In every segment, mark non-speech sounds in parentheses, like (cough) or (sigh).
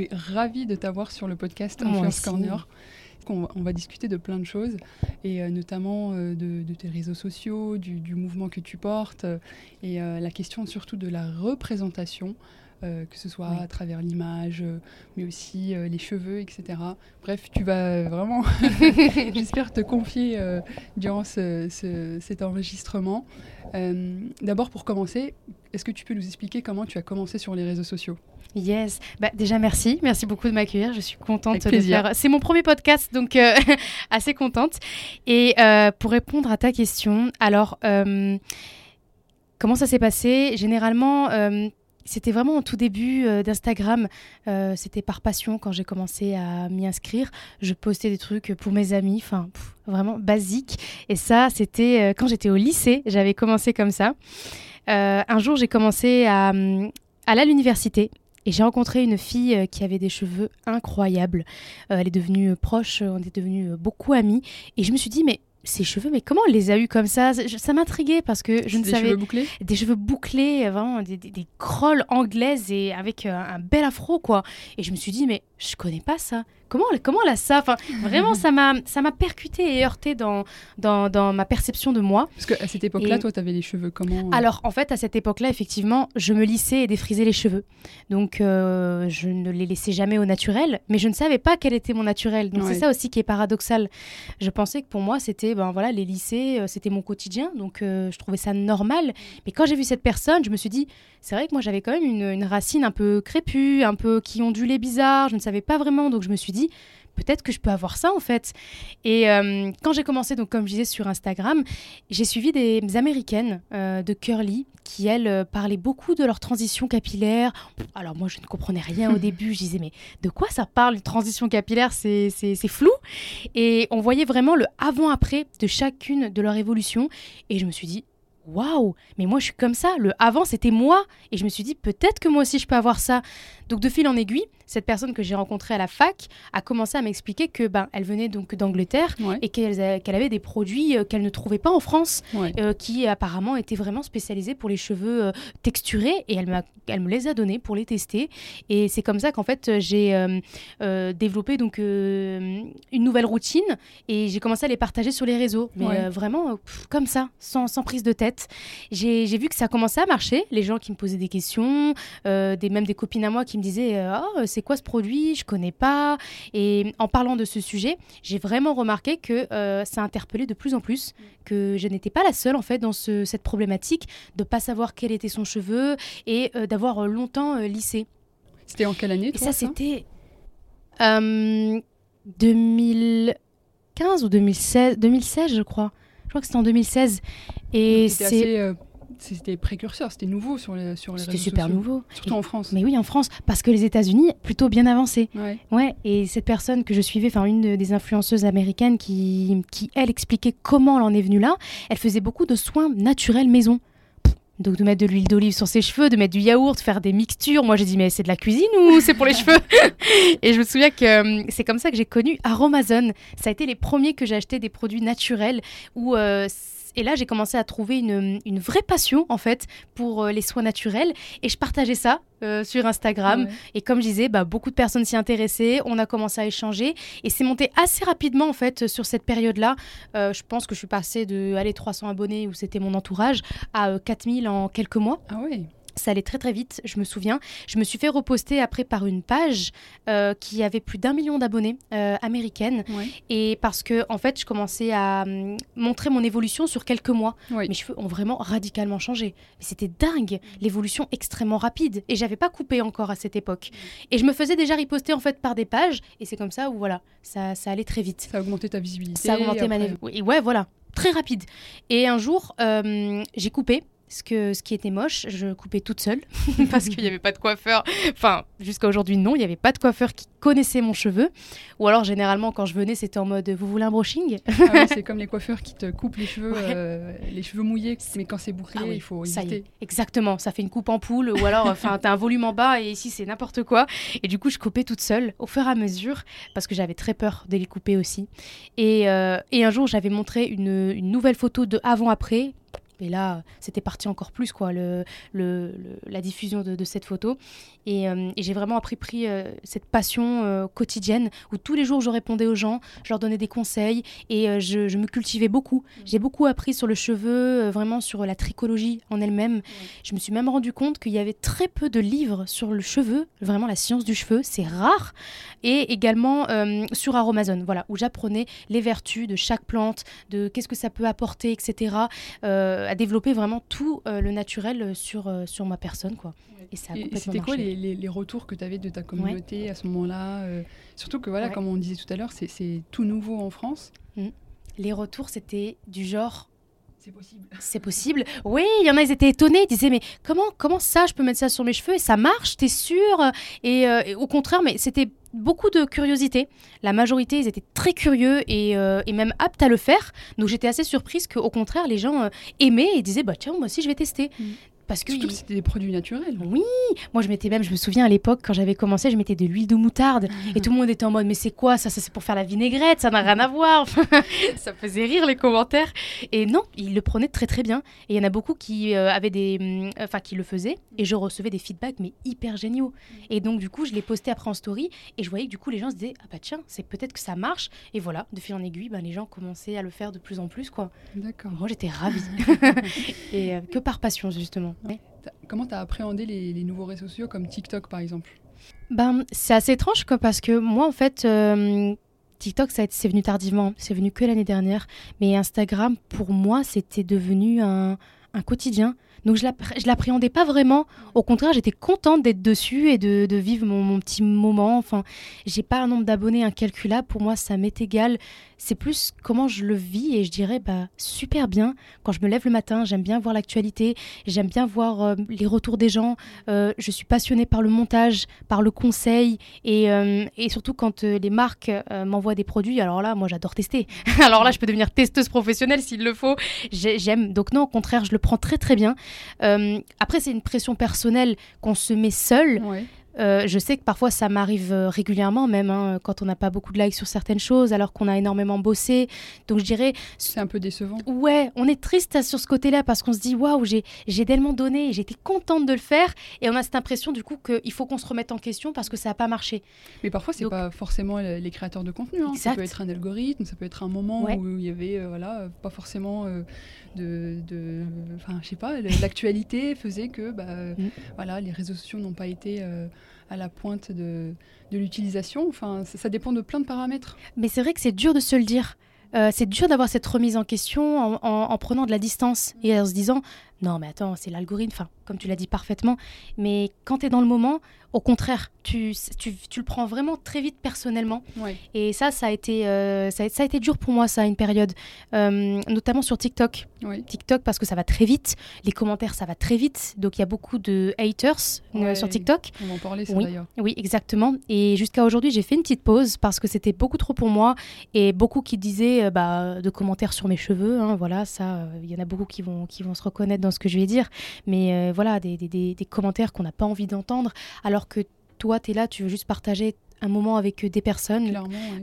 Suis ravie de t'avoir sur le podcast Influence. Corner. On va, on va discuter de plein de choses, et euh, notamment euh, de, de tes réseaux sociaux, du, du mouvement que tu portes, euh, et euh, la question surtout de la représentation, que ce soit Oui. à travers l'image, mais aussi les cheveux, etc. Bref, tu vas vraiment, (laughs) (laughs) j'espère, te confier durant ce- ce- cet enregistrement. D'abord, pour commencer, est-ce que tu peux nous expliquer comment tu as commencé sur les réseaux sociaux? Yes. Bah, déjà, merci. Merci beaucoup de m'accueillir. Je suis contente de faire. C'est mon premier podcast, donc euh, (laughs) assez contente. Et euh, pour répondre à ta question, alors, euh, comment ça s'est passé? Généralement, c'était vraiment au tout début euh, d'Instagram. Euh, c'était par passion quand j'ai commencé à m'y inscrire. Je postais des trucs pour mes amis, enfin, vraiment basique. Et ça, c'était euh, quand j'étais au lycée. J'avais commencé comme ça. Un jour, j'ai commencé à, aller à l'université. Et j'ai rencontré une fille euh, qui avait des cheveux incroyables. Euh, elle est devenue euh, proche, on est devenus beaucoup amis. Et je me suis dit, mais ces cheveux, mais comment elle les a eus comme ça? Ça- m'intriguait parce que je ne Des savais cheveux bouclés? des cheveux bouclés, vraiment des, des, des crolles anglaises et avec un bel afro quoi. Et je me suis dit mais je connais pas ça. Comment comment a ça? Enfin vraiment ça m'a ça m'a percuté et heurté dans, dans dans ma perception de moi. Parce qu'à cette époque-là, Et- toi, tu avais les cheveux comment euh? Alors en fait à cette époque-là effectivement je me lissais et défrisais les cheveux. Donc euh, je ne les laissais jamais au naturel, mais je ne savais pas quel était mon naturel. Donc Ouais. c'est ça aussi qui est paradoxal. Je pensais que pour moi c'était ben voilà les lycées euh, c'était mon quotidien donc euh, je trouvais ça normal. Mais quand j'ai vu cette personne je me suis dit c'est vrai que moi j'avais quand même une, une racine un peu crépue, un peu qui ondulait bizarre. Je ne savais pas vraiment donc je me suis dit peut-être que je peux avoir ça en fait. Et euh, quand j'ai commencé, donc comme je disais sur Instagram, j'ai suivi des américaines euh, de curly qui elles euh, parlaient beaucoup de leur transition capillaire. Alors moi je ne comprenais rien au (laughs) début, je disais mais de quoi ça parle une transition capillaire c'est flou. Et on voyait vraiment le avant-après de chacune de leur évolution. Et je me suis dit waouh, mais moi je suis comme ça. Le avant c'était moi. Et je me suis dit peut-être que moi aussi je peux avoir ça. Donc de fil en aiguille, cette personne que j'ai rencontrée à la fac a commencé à m'expliquer que ben elle venait donc d'Angleterre Ouais. et qu'elle avait des produits euh, qu'elle ne trouvait pas en France, Ouais. euh, qui apparemment étaient vraiment spécialisés pour les cheveux euh, texturés, et elle, me les a donnés pour les tester. Et c'est comme ça qu'en fait j'ai euh, développé donc une nouvelle routine et j'ai commencé à les partager sur les réseaux, mais Ouais. vraiment pff, comme ça, sans, sans prise de tête. J'ai j'ai vu que ça commençait à marcher, les gens qui me posaient des questions, euh, des, même des copines à moi qui me disaient euh, Oh, c'est quoi ce produit? Je connais pas. Et en parlant de ce sujet, j'ai vraiment remarqué que euh, ça interpellait de plus en plus, que je n'étais pas la seule en fait dans ce- cette problématique de pas savoir quel était son cheveu et d'avoir longtemps lissé. C'était en quelle année Et toi, ça, c'était euh, 2015 ou 2016, 2016 je crois. Je crois que c'était en 2016. Et C'était c'est euh, C'était précurseur, c'était nouveau sur les, sur les c'était super sociaux. nouveau. Surtout en France. Mais oui, en France, parce que les États-Unis, plutôt bien avancé. Ouais. Ouais, et cette personne que je suivais, enfin une de- des influenceuses américaines qui, qui, elle, expliquait comment elle en est venue là, elle faisait beaucoup de soins naturels maison. Donc de mettre de l'huile d'olive sur ses cheveux, de mettre du yaourt, faire des mixtures. Moi j'ai dit mais c'est de la cuisine ou c'est pour les (laughs) cheveux? (laughs) Et je me souviens que euh, c'est comme ça que j'ai connu Aromazone. Ça a été les premiers que j'ai acheté des produits naturels où euh, et là, j'ai commencé à trouver une, une vraie passion, en fait, pour euh, les soins naturels. Et je partageais ça euh, sur Instagram. Ouais. Et comme je disais, bah, beaucoup de personnes s'y intéressaient, on a commencé à échanger et c'est monté assez rapidement en fait sur cette période-là. Euh, je pense que je suis passée de allez, 300 abonnés où c'était mon entourage à euh, 4000 en quelques mois. Ah ouais. Ça allait très très vite, je me souviens. Je me suis fait reposter après par une page euh, qui avait plus d'un million d'abonnés euh, américaine Ouais. et parce que en fait je commençais à hum, montrer mon évolution sur quelques mois. Mes cheveux ont vraiment radicalement changé. Mais c'était dingue, l'évolution extrêmement rapide. Et j'avais pas coupé encore à cette époque. Et je me faisais déjà riposter en fait par des pages. Et c'est comme ça où voilà, ça, ça allait très vite. Ça a augmenté ta visibilité. Ça a augmenté ma Et ouais, voilà, très rapide. Et un jour, euh, j'ai coupé. Ce, que, ce qui était moche, je coupais toute seule (laughs) parce qu'il n'y avait pas de coiffeur. Enfin, jusqu'à aujourd'hui, non, il n'y avait pas de coiffeur qui connaissait mon cheveu. Ou alors, généralement, quand je venais, c'était en mode Vous voulez un brushing? Ah C'est comme les coiffeurs qui te coupent les cheveux, euh, les cheveux mouillés, mais quand c'est bouclé, ah il faut ça éviter. exactement, ça fait une coupe en poule ou alors, enfin, t'as un volume en bas et ici, c'est n'importe quoi. Et du coup, je coupais toute seule au fur et à mesure parce que j'avais très peur de les couper aussi. Et, euh, et un jour, j'avais montré une, une nouvelle photo de avant-après et là, c'était parti encore plus, quoi, le, le, la diffusion de, cette photo. Euh, et, j'ai vraiment appris pris, euh, cette passion euh, quotidienne où tous les jours, je répondais aux gens, je leur donnais des conseils et je, me cultivais beaucoup. Mmh. J'ai beaucoup appris sur le cheveu, vraiment sur la tricologie en elle-même. Je me suis même rendu compte qu'il y avait très peu de livres sur le cheveu, vraiment la science du cheveu, c'est rare. Et également sur Aromazone, voilà, où j'apprenais les vertus de chaque plante, de qu'est-ce que ça peut apporter, etc à développer vraiment tout euh, le naturel euh, sur, euh, sur ma personne. Quoi. Et ça C'était quoi les, les, retours que tu avais de ta communauté à ce moment-là Surtout que, voilà, comme on disait tout à l'heure, c'est tout nouveau en France. Mmh. Les retours, c'était du genre c'est possible. (laughs) C'est possible. Oui, il y en a, ils étaient étonnés. Ils disaient, mais comment, comment ça, je peux mettre ça sur mes cheveux et ça marche, t'es sûr? Et, et, au contraire, mais c'était beaucoup de curiosité. La majorité, ils étaient très curieux et, euh, même aptes à le faire. Donc j'étais assez surprise qu'au contraire, les gens euh, aimaient et disaient bah tiens, moi aussi je vais tester. Mm. Parce que Surtout c'était des produits naturels. Oui, moi je mettais même, je me souviens à l'époque quand j'avais commencé, je mettais de l'huile de moutarde (laughs) et tout le monde était en mode mais c'est quoi ça, ça c'est pour faire la vinaigrette, ça n'a rien à voir. (laughs) ça faisait rire les commentaires. Et non, ils le prenaient très très bien. Et il y en a beaucoup qui euh, avaient des, mm, enfin qui le faisaient et je recevais des feedbacks mais hyper géniaux. Et donc du coup je les postais après en story et je voyais que du coup les gens se disaient ah bah tiens c'est peut-être que ça marche et voilà de fil en aiguille ben, les gens commençaient à le faire de plus en plus quoi. D'accord. Moi j'étais ravie (laughs) et euh, que par passion justement. Comment tu as appréhendé les, nouveaux réseaux sociaux comme TikTok par exemple? Ben, C'est assez étrange quoi, parce que moi en fait, euh, TikTok c'est venu tardivement, c'est venu que l'année dernière, mais Instagram pour moi c'était devenu un, quotidien. Donc je ne l'appréhendais pas vraiment. Au contraire, j'étais contente d'être dessus et de, vivre mon, mon, petit moment. Enfin, j'ai pas un nombre d'abonnés incalculable. Pour moi, ça m'est égal c'est plus comment je le vis et je dirais bah super bien. Quand je me lève le matin, j'aime bien voir l'actualité, j'aime bien voir euh, les retours des gens. Euh, je suis passionnée par le montage, par le conseil et, euh, surtout quand les marques m'envoient des produits. Alors là, moi j'adore tester. (laughs) alors là, je peux devenir testeuse professionnelle s'il le faut. J'aime. Donc non, au contraire, je le prends très très bien. après, c'est une pression personnelle qu'on se met seul. Euh, je sais que parfois ça m'arrive euh, régulièrement, même hein, quand on n'a pas beaucoup de likes sur certaines choses, alors qu'on a énormément bossé. Donc je dirais. C'est un peu décevant. Ouais, on est triste sur ce côté-là parce qu'on se dit waouh, j'ai tellement donné, j'étais contente de le faire. Et on a cette impression du coup qu'il faut qu'on se remette en question parce que ça n'a pas marché. Mais parfois, c'est pas forcément les créateurs de contenu. Hein. Ça peut être un algorithme, ça peut être un moment où il y avait euh, voilà, pas forcément de. Enfin, je sais pas, l'actualité faisait que bah, mm. voilà, les réseaux sociaux n'ont pas été à la pointe de, de l'utilisation. Enfin, ça, dépend de plein de paramètres. Mais c'est vrai que c'est dur de se le dire. Euh, c'est dur d'avoir cette remise en question en, prenant de la distance et en se disant non mais attends c'est l'algorithme, enfin, comme tu l'as dit parfaitement, mais quand tu es dans le moment, au contraire, tu, tu, tu, le prends vraiment très vite personnellement. Et ça, ça a, été, euh, ça, a, été dur pour moi, ça, une période. Euh, notamment sur TikTok. TikTok, parce que ça va très vite. Les commentaires, ça va très vite. Donc, il y a beaucoup de haters euh, sur TikTok. On va en parler, ça, oui. d'ailleurs. Oui, exactement. Et jusqu'à aujourd'hui, j'ai fait une petite pause parce que c'était beaucoup trop pour moi. Et beaucoup qui disaient bah, de commentaires sur mes cheveux. Hein, voilà, ça, il y en a beaucoup qui vont, qui vont se reconnaître dans ce que je vais dire. Mais voilà, des, des, des, des commentaires qu'on n'a pas envie d'entendre. Alors que toi, tu es là, tu veux juste partager un moment avec des personnes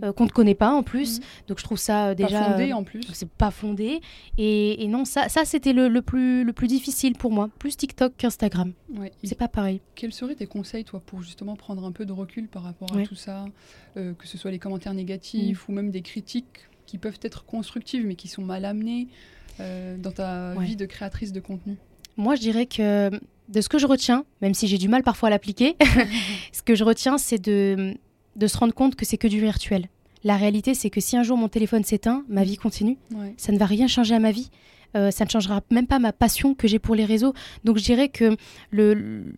euh, qu'on ne connaît pas en plus. Mhm. Donc je trouve ça euh, déjà... Pas fondé en plus. C'est pas fondé. Et, non, ça, ça c'était le, plus, le plus difficile pour moi. Plus TikTok qu'Instagram. C'est pas pareil. Quels seraient tes conseils, toi, pour justement prendre un peu de recul par rapport à tout ça euh, Que ce soit les commentaires négatifs mm. ou même des critiques qui peuvent être constructives mais qui sont mal amenées dans ta vie de créatrice de contenu Moi, je dirais que de ce que je retiens, même si j'ai du mal parfois à l'appliquer, (laughs) ce que je retiens, c'est de, de se rendre compte que c'est que du virtuel. La réalité, c'est que si un jour mon téléphone s'éteint, ma vie continue. Ça ne va rien changer à ma vie. Euh, ça ne changera même pas ma passion que j'ai pour les réseaux. Donc je dirais que le,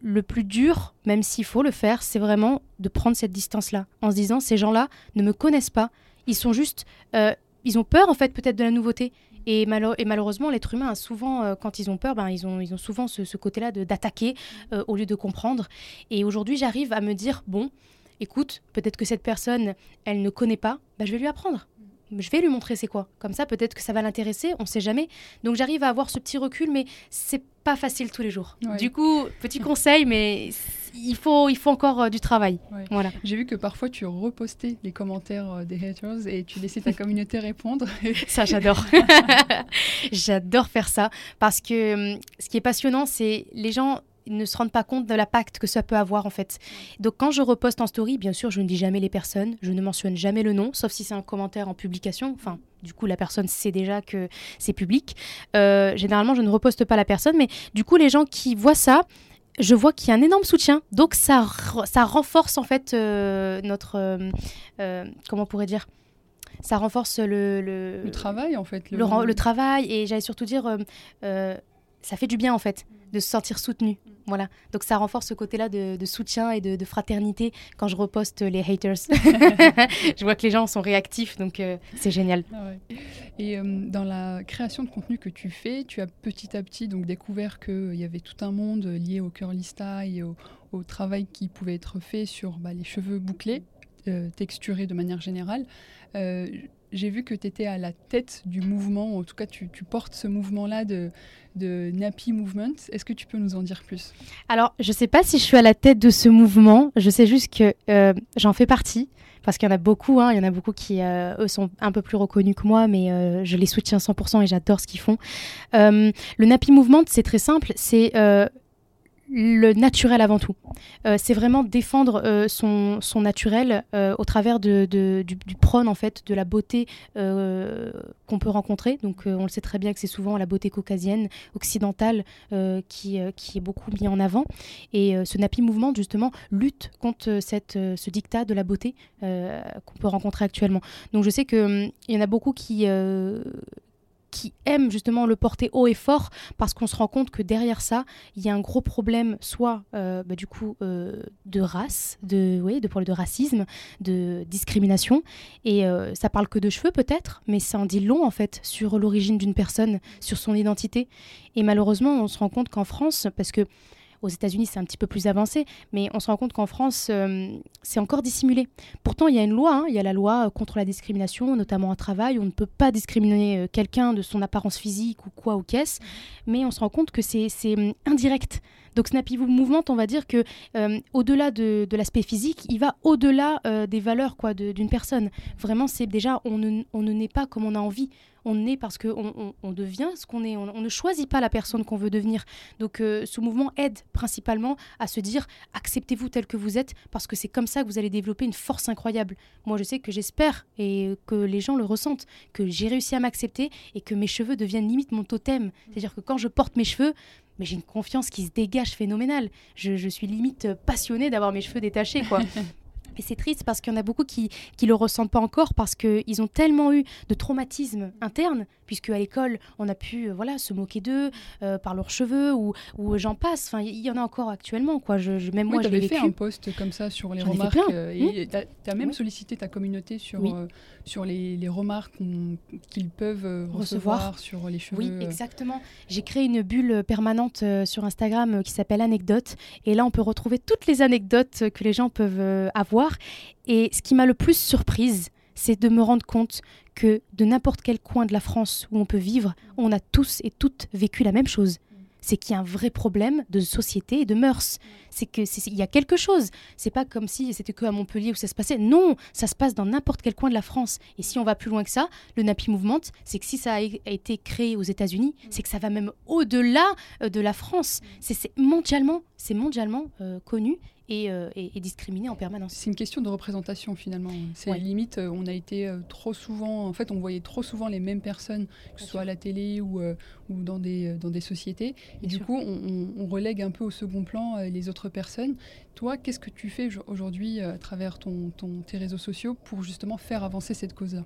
le plus dur, même s'il faut le faire, c'est vraiment de prendre cette distance-là, en se disant ces gens-là ne me connaissent pas, ils sont juste, euh, ils ont peur en fait peut-être de la nouveauté, Et, et malheureusement, l'être humain a souvent, euh, quand ils ont peur, ben, ils, ont, ils ont souvent ce, côté-là d'attaquer euh, au lieu de comprendre. Et aujourd'hui, j'arrive à me dire, bon, écoute, peut-être que cette personne, elle ne connaît pas, ben, je vais lui apprendre je vais lui montrer c'est quoi. Comme ça, peut-être que ça va l'intéresser, on ne sait jamais. Donc j'arrive à avoir ce petit recul, mais c'est pas facile tous les jours. Du coup, petit conseil, mais il faut, il faut encore euh, du travail. Voilà. J'ai vu que parfois tu repostais les commentaires euh, des haters et tu laissais ta (laughs) communauté répondre. ça, (laughs) j'adore. (laughs) j'adore faire ça parce que hum, ce qui est passionnant, c'est les gens ils ne se rendent pas compte de l'impact que ça peut avoir en fait. Donc quand je reposte en story, bien sûr, je ne dis jamais les personnes, je ne mentionne jamais le nom, sauf si c'est un commentaire en publication. Enfin, du coup, la personne sait déjà que c'est public. Euh, généralement, je ne reposte pas la personne, mais du coup, les gens qui voient ça, je vois qu'il y a un énorme soutien. Donc ça, ça renforce en fait euh, notre... Euh, comment on pourrait dire? Ça renforce le, le, travail en fait. Le, le, travail et j'allais surtout dire, ça fait du bien en fait de se sentir soutenu. Voilà. Donc ça renforce ce côté-là de, soutien et de, fraternité quand je reposte les haters. (laughs) je vois que les gens sont réactifs, donc euh, c'est génial. Ah et euh, dans la création de contenu que tu fais, tu as petit à petit donc découvert qu'il euh, y avait tout un monde lié au curly style et au, travail qui pouvait être fait sur bah, les cheveux bouclés, texturés de manière générale j'ai vu que tu étais à la tête du mouvement, en tout cas tu, portes ce mouvement-là de, de Nappy Movement. Est-ce que tu peux nous en dire plus? Alors, je ne sais pas si je suis à la tête de ce mouvement, je sais juste que euh, j'en fais partie. Parce qu'il y en a beaucoup, hein. il y en a beaucoup qui, euh, sont un peu plus reconnus que moi, mais euh, je les soutiens 100% et j'adore ce qu'ils font. le Nappy Movement, c'est très simple, c'est le naturel avant tout. Euh, c'est vraiment défendre euh, son, son, naturel euh, au travers de, du, prône en fait de la beauté qu'on peut rencontrer. Donc on le sait très bien que c'est souvent la beauté caucasienne, occidentale qui, qui, est beaucoup mis en avant. Et ce Napi Mouvement justement lutte contre cette, ce dictat de la beauté qu'on peut rencontrer actuellement. Donc je sais qu'il hum, y en a beaucoup qui qui aiment justement le porter haut et fort parce qu'on se rend compte que derrière ça, il y a un gros problème, soit euh, bah, du coup euh, de race, de, oui, de, de racisme, de discrimination. Et euh, ça parle que de cheveux peut-être, mais ça en dit long en fait sur l'origine d'une personne, sur son identité. Et malheureusement, on se rend compte qu'en France, parce que aux États-Unis, c'est un petit peu plus avancé, mais on se rend compte qu'en France, euh, c'est encore dissimulé. Pourtant, il y a une loi, hein, il y a la loi contre la discrimination, notamment au travail. On ne peut pas discriminer euh, quelqu'un de son apparence physique ou quoi ou qu'est-ce, mais on se rend compte que c'est hum, indirect. Donc Snappy Movement, on va dire que euh, au-delà de, l'aspect physique, il va au-delà des valeurs quoi d'une personne. Vraiment, c'est déjà on ne, on ne naît pas comme on a envie on est parce qu'on on, devient ce qu'on est. On, ne choisit pas la personne qu'on veut devenir. Donc euh, ce mouvement aide principalement à se dire acceptez-vous tel que vous êtes parce que c'est comme ça que vous allez développer une force incroyable. Moi je sais que j'espère et que les gens le ressentent, que j'ai réussi à m'accepter et que mes cheveux deviennent limite mon totem. C'est-à-dire que quand je porte mes cheveux, mais j'ai une confiance qui se dégage phénoménale. Je, suis limite passionnée d'avoir mes cheveux détachés, quoi. (laughs) Et c'est triste parce qu'il y en a beaucoup qui ne le ressentent pas encore parce qu'ils ont tellement eu de traumatismes internes, puisque à l'école, on a pu euh, voilà, se moquer d'eux euh, par leurs cheveux ou, ou j'en passe. Enfin, il y, en a encore actuellement. Quoi. Je, même moi, j'avais fait un post comme ça sur les remarques. Euh, et mmh. tu as, même sollicité ta communauté sur, sur les, les remarques qu'ils peuvent recevoir. sur les cheveux. Oui, exactement. J'ai créé une bulle permanente sur Instagram qui s'appelle Anecdote. Et là, on peut retrouver toutes les anecdotes que les gens peuvent avoir et ce qui m'a le plus surprise, c'est de me rendre compte que de n'importe quel coin de la France où on peut vivre, on a tous et toutes vécu la même chose c'est qu'il y a un vrai problème de société et de mœurs. C'est que il y a quelque chose. C'est pas comme si c'était que à Montpellier où ça se passait. Non, ça se passe dans n'importe quel coin de la France. Et si on va plus loin que ça, le Napi Movement, c'est que si ça a été créé aux États-Unis, c'est que ça va même au-delà euh, de la France. C'est mondialement, c'est mondialement euh, connu euh, et, discriminé en permanence. C'est une question de représentation finalement. C'est limite, on a été trop souvent, en fait, on voyait trop souvent les mêmes personnes, que ce soit à la télé ou, ou dans, des, dans des sociétés. Et du coup, on, relègue un peu au second plan euh, les autres personnes. Toi, qu'est-ce que tu fais aujourd'hui euh, à travers ton, ton, tes réseaux sociaux pour justement faire avancer cette cause-là?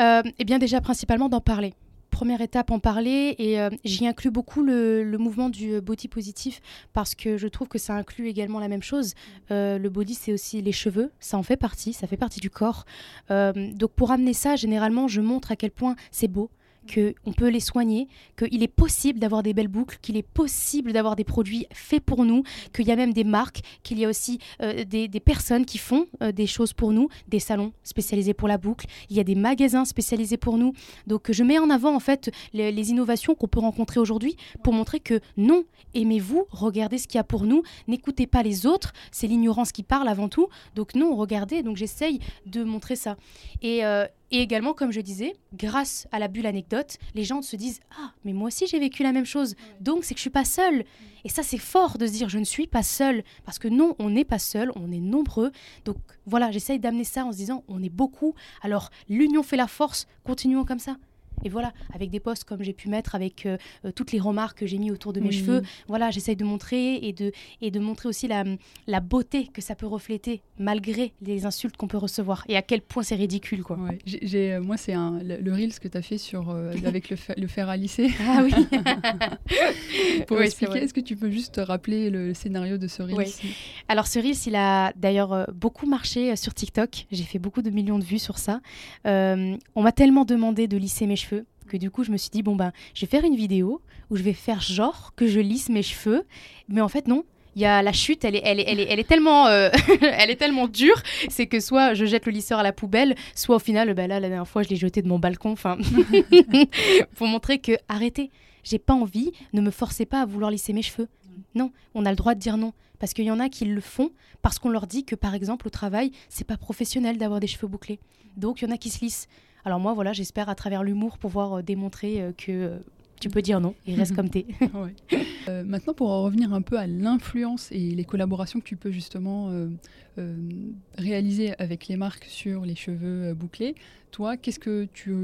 Euh, Eh bien, déjà, principalement d'en parler première étape en parler et j'y inclus beaucoup le, mouvement du body positif parce que je trouve que ça inclut également la même chose. le body, c'est aussi les cheveux, ça en fait partie, ça fait partie du corps. donc pour amener ça, généralement, je montre à quel point c'est beau, qu'on peut les soigner, qu'il est possible d'avoir des belles boucles, qu'il est possible d'avoir des produits faits pour nous, qu'il y a même des marques, qu'il y a aussi euh, des, personnes qui font euh, des choses pour nous, des salons spécialisés pour la boucle, il y a des magasins spécialisés pour nous. Donc je mets en avant en fait les, innovations qu'on peut rencontrer aujourd'hui pour montrer que non, aimez-vous, regardez ce qu'il y a pour nous, n'écoutez pas les autres, c'est l'ignorance qui parle avant tout. Donc non, regardez, donc j'essaye de montrer ça. Et, euh, et également, comme je disais, grâce à la bulle anecdote, les gens se disent Ah, mais moi aussi j'ai vécu la même chose, donc c'est que je suis pas seule. Et ça, c'est fort de se dire Je ne suis pas seule. Parce que non, on n'est pas seul, on est nombreux. Donc voilà, j'essaye d'amener ça en se disant On est beaucoup. Alors l'union fait la force, continuons comme ça. Et voilà, avec des posts comme j'ai pu mettre, avec euh, euh, toutes les remarques que j'ai mis autour de mes cheveux, voilà, j'essaye de montrer et de, et de montrer aussi la, la beauté que ça peut refléter malgré les insultes qu'on peut recevoir et à quel point c'est ridicule. Quoi. euh, moi, c'est le, le Reels que tu as fait sur, avec le, le, fer à lisser. (laughs) Ah oui (laughs) Pour expliquer, est-ce que tu peux juste rappeler le scénario de ce Reels? Alors, ce Reels, il a d'ailleurs beaucoup marché sur TikTok. J'ai fait beaucoup de millions de vues sur ça. on m'a tellement demandé de lisser mes cheveux que du coup je me suis dit bon ben je vais faire une vidéo où je vais faire genre que je lisse mes cheveux mais en fait non il y a la chute, elle est, elle est, elle est, elle est tellement, euh, (laughs) elle est tellement dure, c'est que soit je jette le lisseur à la poubelle, soit au final, ben là, la dernière fois, je l'ai jeté de mon balcon, enfin, (laughs) pour montrer que arrêtez, j'ai pas envie, ne me forcez pas à vouloir lisser mes cheveux. Non, on a le droit de dire non, parce qu'il y en a qui le font parce qu'on leur dit que par exemple au travail, c'est pas professionnel d'avoir des cheveux bouclés. Donc il y en a qui se lissent. Alors moi, voilà, j'espère à travers l'humour pouvoir euh, démontrer euh, que euh, tu peux dire non et reste (laughs) comme t'es. es. maintenant, pour revenir un peu à l'influence et les collaborations que tu peux justement réaliser avec les marques sur les cheveux bouclés, toi, qu'est-ce que tu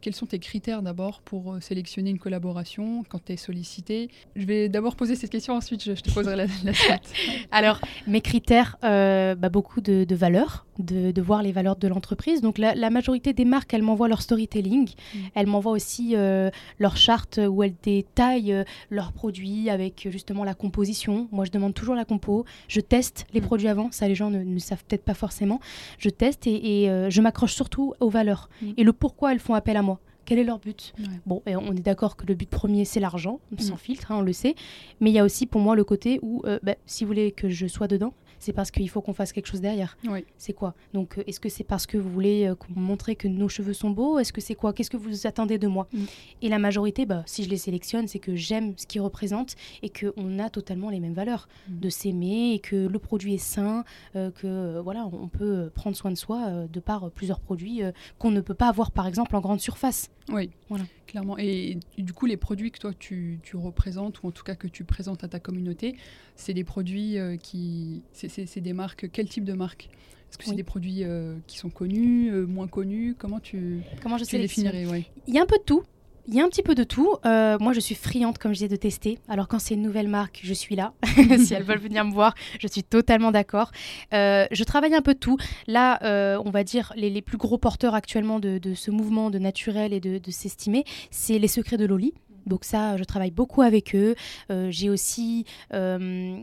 quels sont tes critères d'abord pour euh, sélectionner une collaboration quand tu es sollicité? Je vais d'abord poser cette question, ensuite je, te poserai la, suite. (laughs) Alors, mes critères, euh, bah, beaucoup de, valeurs, de, voir les valeurs de l'entreprise. Donc, la, majorité des marques, elles m'envoient leur storytelling. Mm. Elles m'envoient aussi euh, leur charte où elles détaillent leurs produits avec justement la composition. Moi, je demande toujours la compo. Je teste les mm. produits avant. Ça, les gens ne, savent peut-être pas forcément. Je teste et, je m'accroche surtout aux valeurs mm. et le pourquoi elles font appel à moi. Quel est leur but? Bon, et on est d'accord que le but premier, c'est l'argent, sans mm. filtre, hein, on le sait. Mais il y a aussi pour moi le côté où, euh, bah, si vous voulez que je sois dedans, c'est parce qu'il faut qu'on fasse quelque chose derrière. C'est quoi? Donc, euh, est-ce que c'est parce que vous voulez euh, montrer que nos cheveux sont beaux? Est-ce que c'est quoi? Qu'est-ce que vous attendez de moi? Mm. Et la majorité, bah, si je les sélectionne, c'est que j'aime ce qu'ils représentent et qu'on a totalement les mêmes valeurs. Mm. De s'aimer et que le produit est sain, que voilà, on peut prendre soin de soi de par plusieurs produits qu'on ne peut pas avoir, par exemple, en grande surface. Oui, voilà. clairement. Et, du coup, les produits que toi tu, représentes, ou en tout cas que tu présentes à ta communauté, c'est des produits euh, qui. C'est des marques. Quel type de marque Est-ce que c'est des produits euh, qui sont connus, euh, moins connus? Comment tu, Comment je tu définirais Il y a un peu de tout. Il y a un petit peu de tout. Euh, moi, je suis friande, comme je disais, de tester. Alors, quand c'est une nouvelle marque, je suis là. (laughs) si elles veulent venir me voir, je suis totalement d'accord. Euh, je travaille un peu de tout. Là, euh, on va dire, les, plus gros porteurs actuellement de, ce mouvement de naturel et de, de s'estimer, c'est les secrets de Loli. Donc ça, je travaille beaucoup avec eux. Euh, j'ai aussi euh,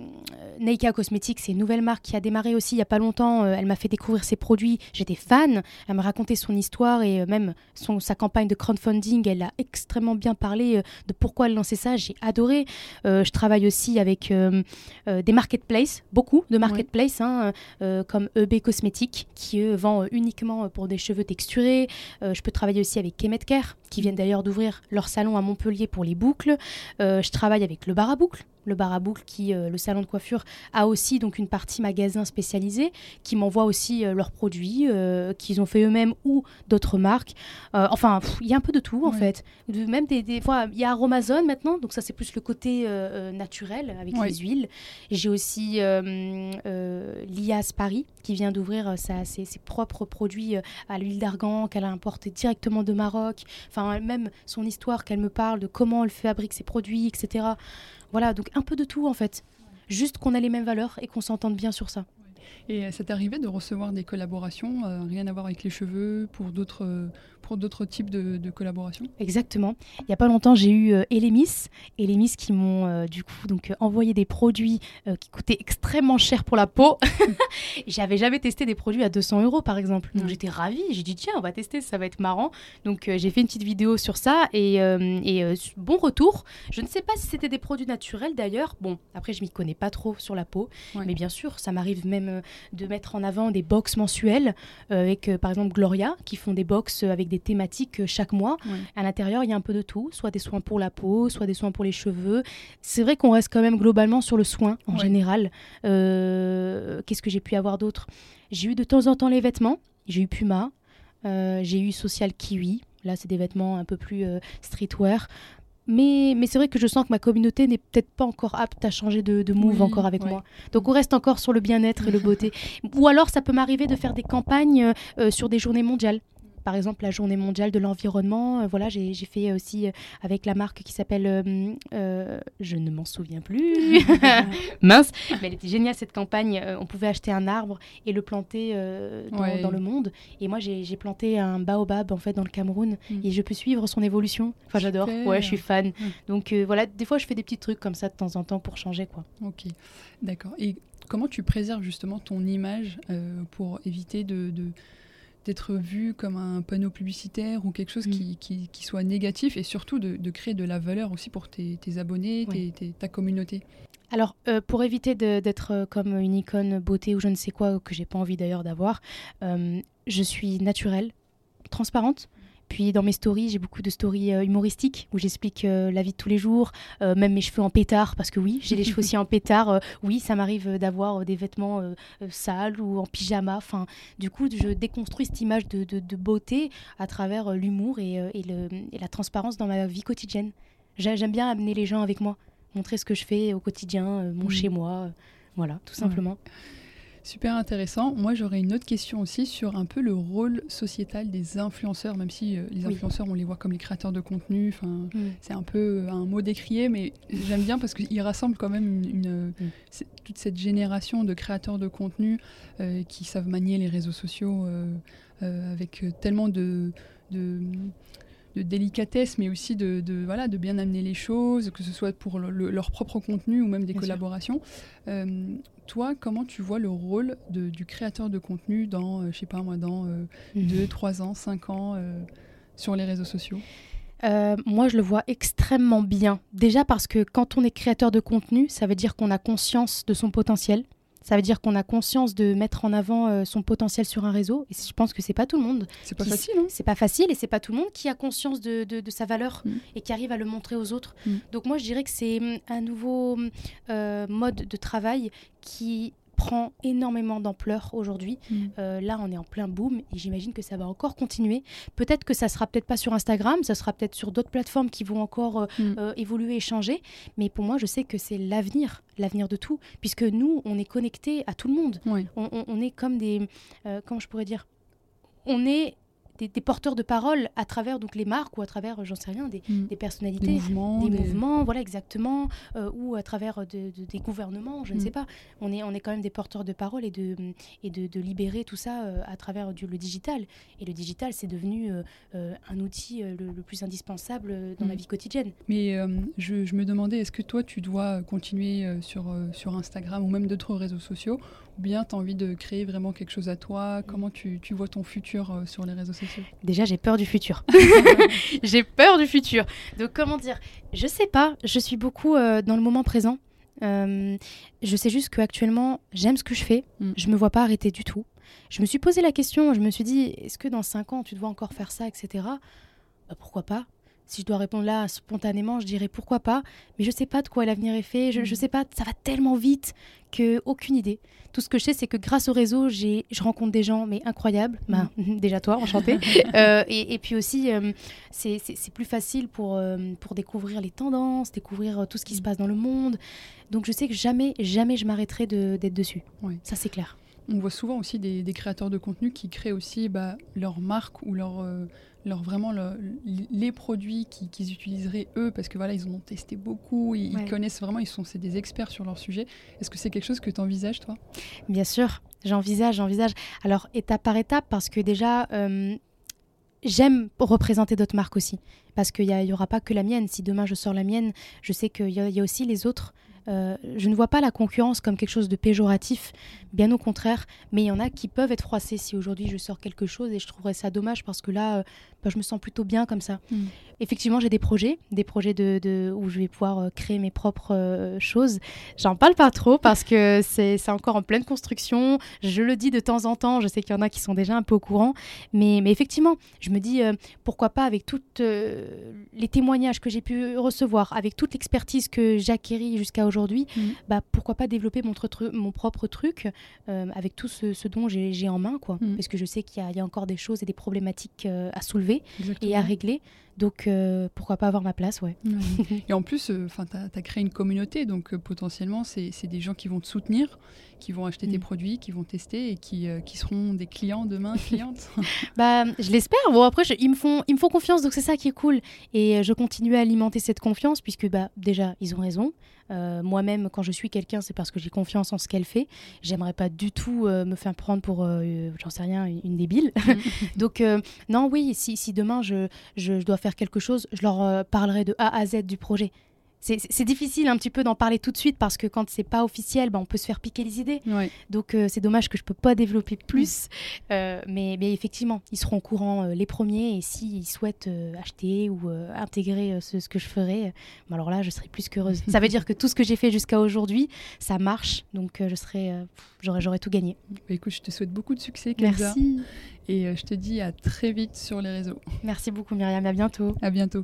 Neika Cosmetics, c'est une nouvelle marque qui a démarré aussi il n'y a pas longtemps. Euh, elle m'a fait découvrir ses produits. J'étais fan. Elle m'a raconté son histoire et même son, sa campagne de crowdfunding. Elle a extrêmement bien parlé de pourquoi elle lançait ça. J'ai adoré. je travaille aussi avec des marketplaces, beaucoup de marketplaces, hein, comme EB Cosmetics, qui eux vend uniquement pour des cheveux texturés. je peux travailler aussi avec Kemetcare, qui viennent d'ailleurs d'ouvrir leur salon à Montpellier pour les boucles. Euh, je travaille avec le bar à boucles le bar à boucle qui, euh, le salon de coiffure, a aussi donc une partie magasin spécialisée qui m'envoie aussi euh, leurs produits euh, qu'ils ont fait eux-mêmes ou d'autres marques. enfin, il y a un peu de tout en fait. De, même des, fois, il y a Aromazone maintenant, donc ça c'est plus le côté naturel avec les huiles. J'ai aussi l'IAS Paris qui vient d'ouvrir ses, ses, propres produits à l'huile d'argan qu'elle a importé directement de Maroc. Enfin, même son histoire qu'elle me parle de comment elle fabrique ses produits, etc. Voilà, donc un peu de tout en fait. Juste qu'on a les mêmes valeurs et qu'on s'entende bien sur ça. Et ça t'est arrivé de recevoir des collaborations, rien à voir avec les cheveux, pour d'autres pour d'autres types de, collaborations? Exactement. Il n'y a pas longtemps, j'ai eu euh, Elemis, Elemis qui m'ont euh, du coup donc euh, envoyé des produits qui coûtaient extrêmement cher pour la peau. (laughs) J'avais jamais testé des produits à 200 euros par exemple. Donc j'étais ravie. J'ai dit tiens, on va tester, ça va être marrant. Donc j'ai fait une petite vidéo sur ça et, et bon retour. Je ne sais pas si c'était des produits naturels d'ailleurs. Bon, après je m'y connais pas trop sur la peau, mais bien sûr, ça m'arrive même de mettre en avant des box mensuelles avec par exemple Gloria qui font des box avec des thématiques euh, chaque mois. À l'intérieur, il y a un peu de tout, soit des soins pour la peau, soit des soins pour les cheveux. C'est vrai qu'on reste quand même globalement sur le soin en général. Euh, qu'est-ce que j'ai pu avoir d'autre? J'ai eu de temps en temps les vêtements. J'ai eu Puma, euh, j'ai eu Social Kiwi. Là, c'est des vêtements un peu plus streetwear. Mais, mais c'est vrai que je sens que ma communauté n'est peut-être pas encore apte à changer de, de move encore avec moi. Donc on reste encore sur le bien-être et le (laughs) beauté. Ou alors ça peut m'arriver de faire des campagnes sur des journées mondiales par exemple la journée mondiale de l'environnement. Euh, voilà, j'ai fait aussi euh, avec la marque qui s'appelle, euh, je ne m'en souviens plus, (laughs) mince, mais elle était géniale cette campagne. on pouvait acheter un arbre et le planter dans, le monde. Et moi, j'ai planté un baobab en fait dans le Cameroun mm. et je peux suivre son évolution. Enfin, j'adore. Ouais, je suis fan. Donc voilà, des fois, je fais des petits trucs comme ça de temps en temps pour changer quoi. Ok, d'accord. Et comment tu préserves justement ton image pour éviter de d'être vu comme un panneau publicitaire ou quelque chose qui, mm. qui, soit négatif et surtout de, créer de la valeur aussi pour tes, abonnés, ta communauté alors, euh, pour éviter d'être euh, comme une icône beauté ou je ne sais quoi, que j'ai pas envie d'ailleurs d'avoir, euh, je suis naturelle, transparente. Puis dans mes stories, j'ai beaucoup de stories euh, humoristiques où j'explique euh, la vie de tous les jours, euh, même mes cheveux en pétard, parce que oui, j'ai les cheveux aussi en pétard. oui, ça m'arrive d'avoir des vêtements sales ou en pyjama. Enfin, du coup, je déconstruis cette image de, de, beauté à travers l'humour et, et, et, la transparence dans ma vie quotidienne. J'aime bien amener les gens avec moi, montrer ce que je fais au quotidien, mon chez moi. voilà, tout simplement. Super intéressant. Moi, j'aurais une autre question aussi sur un peu le rôle sociétal des influenceurs, même si euh, les influenceurs, on les voit comme les créateurs de contenu. Enfin, mm. c'est un peu euh, un mot décrié, mais j'aime bien parce qu'ils rassemblent quand même une, mm. toute cette génération de créateurs de contenu euh, qui savent manier les réseaux sociaux avec tellement de, de de délicatesse, mais aussi de, voilà, de bien amener les choses, que ce soit pour leur propre contenu ou même des collaborations. Euh, toi, comment tu vois le rôle du créateur de contenu dans, euh, je sais pas moi, dans 2, 3 mhm. ans, 5 ans euh, sur les réseaux sociaux? Moi, je le vois extrêmement bien. Déjà parce que quand on est créateur de contenu, ça veut dire qu'on a conscience de son potentiel. Ça veut dire qu'on a conscience de mettre en avant euh, son potentiel sur un réseau. Et je pense que c'est pas tout le monde. C'est pas facile. Hein c'est pas facile et c'est pas tout le monde qui a conscience de, de, sa valeur mm. et qui arrive à le montrer aux autres. Mm. Donc moi, je dirais que c'est mm, un nouveau euh, mode de travail qui prend énormément d'ampleur aujourd'hui. Mm. Euh, là, on est en plein boom et j'imagine que ça va encore continuer. Peut-être que ça sera peut-être pas sur Instagram, ça sera peut-être sur d'autres plateformes qui vont encore euh, mm. euh, évoluer et changer. Mais pour moi, je sais que c'est l'avenir, l'avenir de tout, puisque nous, on est connectés à tout le monde. On, on, est comme des, comment je pourrais dire, on est des, porteurs de parole à travers donc les marques ou à travers, j'en sais rien, des, mm. personnalités, des mouvements, voilà exactement, euh, ou à travers des gouvernements, je ne sais mm. pas. On est, on est quand même des porteurs de parole et de, et de, libérer tout ça euh, à travers du, le digital. Et le digital, c'est devenu euh, un outil le, plus indispensable dans la mm. vie quotidienne. Mais je, je, me demandais, est-ce que toi, tu dois continuer sur, sur Instagram ou même d'autres réseaux sociaux ou bien tu as envie de créer vraiment quelque chose à toi? Comment tu, tu vois ton futur euh, sur les réseaux sociaux? Déjà, j'ai peur du futur. (laughs) (laughs) j'ai peur du futur. Donc, comment dire? Je sais pas. Je suis beaucoup euh, dans le moment présent. Euh, je sais juste qu'actuellement, j'aime ce que je fais. Mm. Je me vois pas arrêter du tout. Je me suis posé la question. Je me suis dit, est-ce que dans 5 ans, tu dois encore faire ça, etc. Bah, pourquoi pas? Si je dois répondre là spontanément, je dirais pourquoi pas, mais je sais pas de quoi l'avenir est fait, je, ne mm. sais pas, ça va tellement vite que aucune idée. Tout ce que je sais, c'est que grâce au réseau, j'ai, je rencontre des gens, mais incroyables. Bah, mm. (laughs) déjà toi, enchanté. (laughs) Euh, et, puis aussi, euh, c'est, plus facile pour, euh, pour découvrir les tendances, découvrir tout ce qui se passe dans le monde. Donc je sais que jamais, jamais je m'arrêterai d'être dessus. Ça, c'est clair. On voit souvent aussi des, créateurs de contenu qui créent aussi bah, leur marque ou leur, leur vraiment les produits qu'ils utiliseraient eux parce que voilà ils en ont testé beaucoup ils, connaissent vraiment ils sont c'est des experts sur leur sujet est-ce que c'est quelque chose que tu envisages toi? Bien sûr j'envisage, j'envisage. Alors, étape par étape, parce que déjà, euh, j'aime représenter d'autres marques aussi. Parce qu'il n'y aura pas que la mienne. Si demain je sors la mienne, je sais qu'il y, y, a aussi les autres. Euh, je ne vois pas la concurrence comme quelque chose de péjoratif, bien au contraire, mais il y en a qui peuvent être froissés si aujourd'hui je sors quelque chose et je trouverais ça dommage parce que là, euh, bah, je me sens plutôt bien comme ça. Mm. Effectivement, j'ai des projets, des projets de, de, où je vais pouvoir euh, créer mes propres choses. J'en parle pas trop parce que c'est encore en pleine construction. Je le dis de temps en temps, je sais qu'il y en a qui sont déjà un peu au courant, mais, mais effectivement, je me dis pourquoi pas avec toutes les témoignages que j'ai pu recevoir, avec toute l'expertise que j'ai acquérie jusqu'à aujourd'hui aujourd'hui, mm. bah, pourquoi pas développer mon, mon propre truc euh, avec tout ce, dont j'ai en main, quoi. Mm. Parce que je sais qu'il y, a encore des choses et des problématiques euh, à soulever et à régler. Donc euh, pourquoi pas avoir ma place, ouais. (laughs) et en plus, enfin, tu as, créé une communauté, donc potentiellement, c'est des gens qui vont te soutenir, qui vont acheter tes mm. produits, qui vont tester et qui, qui seront des clients demain, (laughs) clientes. (laughs) bah, je l'espère. Bon, après, ils, me font, ils me font confiance, donc c'est ça qui est cool. Et je continue à alimenter cette confiance, puisque bah, déjà, ils ont raison. Euh, moi-même, quand je suis quelqu'un, c'est parce que j'ai confiance en ce qu'elle fait. J'aimerais pas du tout euh, me faire prendre pour, euh, j'en sais rien, une débile. (laughs) (laughs) Donc, non, oui, si, si demain je, je, dois faire quelque chose, je leur parlerai de A à Z du projet c'est difficile un petit peu d'en parler tout de suite parce que quand c'est pas officiel, bah, on peut se faire piquer les idées. Donc euh, c'est dommage que je peux pas développer plus. Euh, mais, mais, effectivement, ils seront au courant euh, les premiers et s'ils souhaitent acheter ou intégrer ce, ce, que je ferai, bah, alors là, je serai plus qu'heureuse. (laughs) ça veut dire que tout ce que j'ai fait jusqu'à aujourd'hui, ça marche. Donc je serai, j'aurais tout gagné. Bah, écoute, je te souhaite beaucoup de succès. Kenza. Merci. Et je te dis à très vite sur les réseaux. Merci beaucoup Myriam, à bientôt. À bientôt.